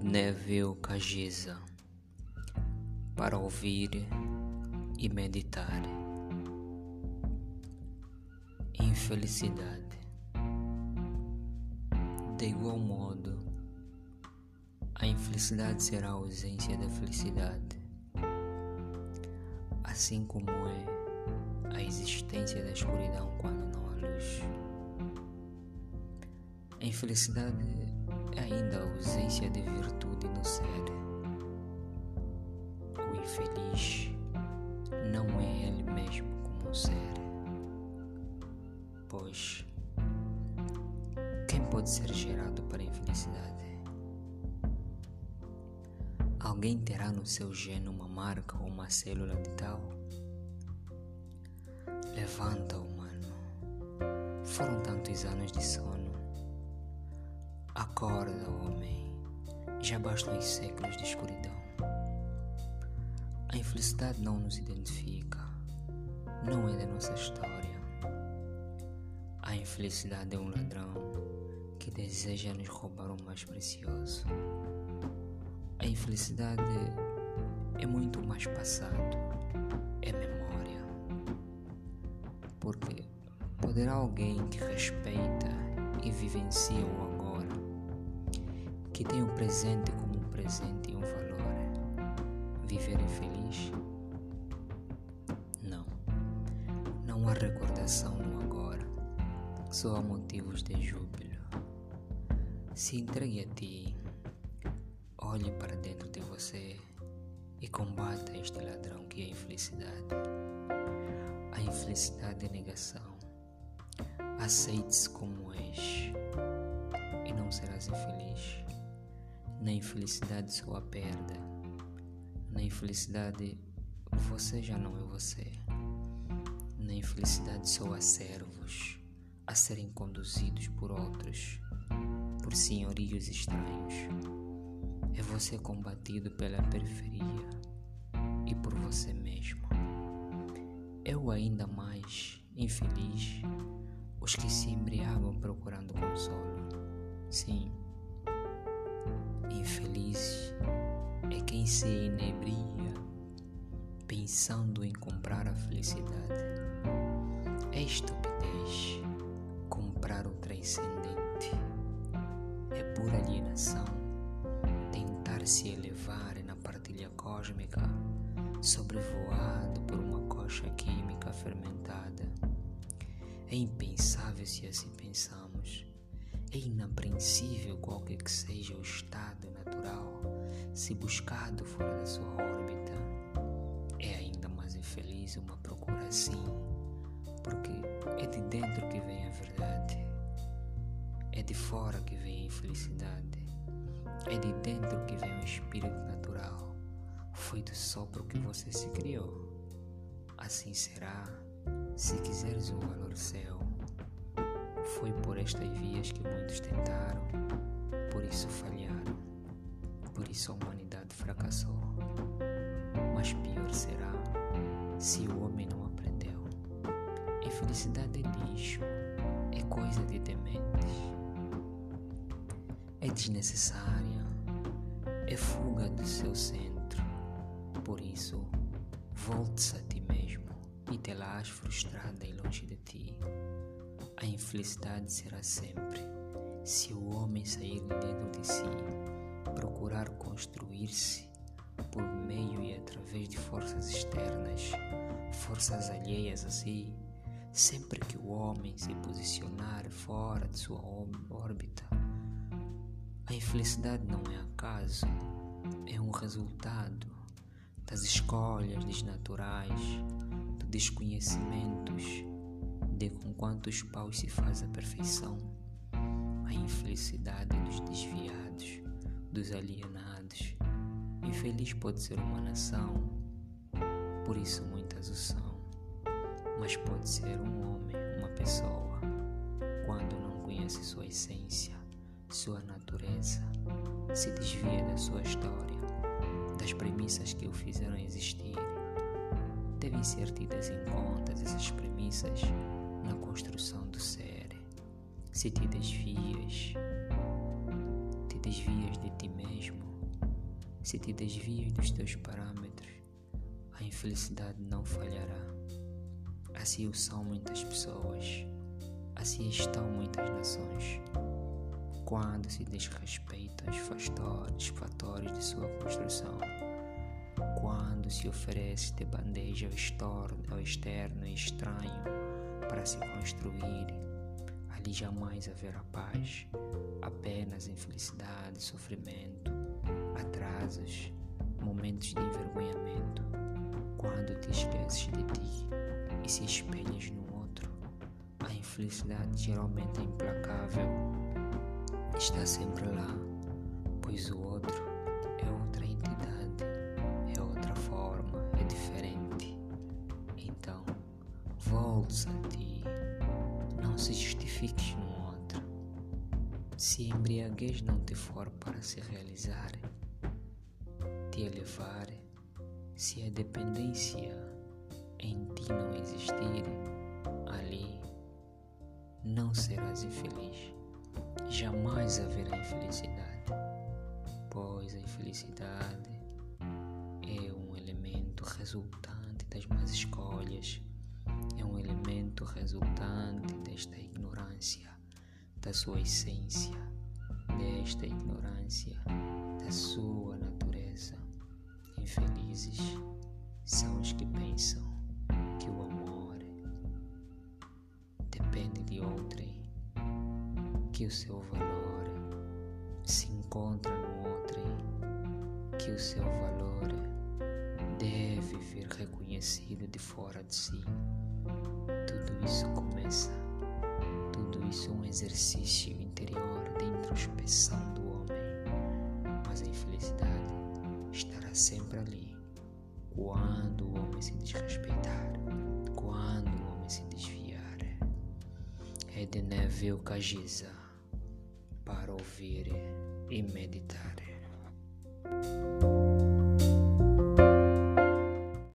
Nednevil Kajiza para ouvir e meditar. Infelicidade. De igual modo, a infelicidade será a ausência da felicidade, assim como é a existência da escuridão quando não há luz. A infelicidade ainda a ausência de virtude no ser. O infeliz não é ele mesmo como ser, pois quem pode ser gerado para a infelicidade? Alguém terá no seu gene uma marca ou uma célula de tal? Levanta, humano. Foram tantos anos de sono Acorda, homem, já bastam os séculos de escuridão. A infelicidade não nos identifica, não é da nossa história. A infelicidade é um ladrão que deseja nos roubar o mais precioso. A infelicidade é muito mais passado, é memória. Porque poderá alguém que respeita e vivencia o agora que tem o presente como um presente e um valor. Viver infeliz? Não. Não há recordação no agora. Só há motivos de júbilo. Se entregue a ti, olhe para dentro de você e combata este ladrão que é a infelicidade. A infelicidade é negação. Aceite-se como és e não serás infeliz. Na infelicidade só a perda. Na infelicidade você já não é você. Na infelicidade só há servos a serem conduzidos por outros, por senhorios estranhos. É você combatido pela periferia e por você mesmo. Eu ainda mais infeliz os que se embriagam procurando consolo. Sim, Infeliz é quem se inebria pensando em comprar a felicidade. É estupidez comprar o transcendente. É pura alienação tentar se elevar na partilha cósmica, sobrevoado por uma coxa química fermentada. É impensável se assim pensamos é inapreensível qualquer que seja o estado natural, se buscado fora da sua órbita. É ainda mais infeliz uma procura assim, porque é de dentro que vem a verdade, é de fora que vem a infelicidade, é de dentro que vem o espírito natural. Foi do sopro que você se criou. Assim será, se quiseres o valor seu foi por estas vias que muitos tentaram, por isso falharam, por isso a humanidade fracassou. Mas pior será se o homem não aprendeu. Infelicidade é lixo, é coisa de dementes, é desnecessária, é fuga do seu centro. Por isso, volte-se a ti mesmo e te las frustrada e longe de ti. A infelicidade será sempre se o homem sair de dentro de si, procurar construir-se por meio e através de forças externas, forças alheias a si, sempre que o homem se posicionar fora de sua órbita. A infelicidade não é acaso, é um resultado das escolhas desnaturais, de desconhecimentos com quantos paus se faz a perfeição, a infelicidade dos desviados, dos alienados. Infeliz pode ser uma nação, por isso muitas o são, mas pode ser um homem, uma pessoa, quando não conhece sua essência, sua natureza, se desvia da sua história, das premissas que o fizeram existir. Devem ser tidas em conta essas premissas na construção do ser. Se te desvias, te desvias de ti mesmo, se te desvias dos teus parâmetros, a infelicidade não falhará. Assim o são muitas pessoas, assim estão muitas nações. Quando se desrespeitam os fatores, fatores de sua construção, quando se oferece de bandeja ao externo e estranho para se construir, ali jamais haverá paz, apenas infelicidade, sofrimento, atrasos, momentos de envergonhamento. Quando te esqueces de ti e se espelhas no outro, a infelicidade geralmente é implacável. Está sempre lá, pois o outro justifiques no outro. Se a embriaguez não te for para se realizar, te elevar, se a dependência em ti não existir, ali não serás infeliz. Jamais haverá infelicidade, pois a infelicidade é um elemento resultante das más escolhas, é um elemento resultante desta ignorância, da sua essência, desta ignorância, da sua natureza. Infelizes são os que pensam que o amor depende de outrem, que o seu valor se encontra no outrem, que o seu valor deve vir reconhecido de fora de si. Tudo isso exercício interior de introspeção do homem, mas a infelicidade estará sempre ali quando o homem se desrespeitar, quando o homem se desviar. É de Neville Cagiza para ouvir e meditar.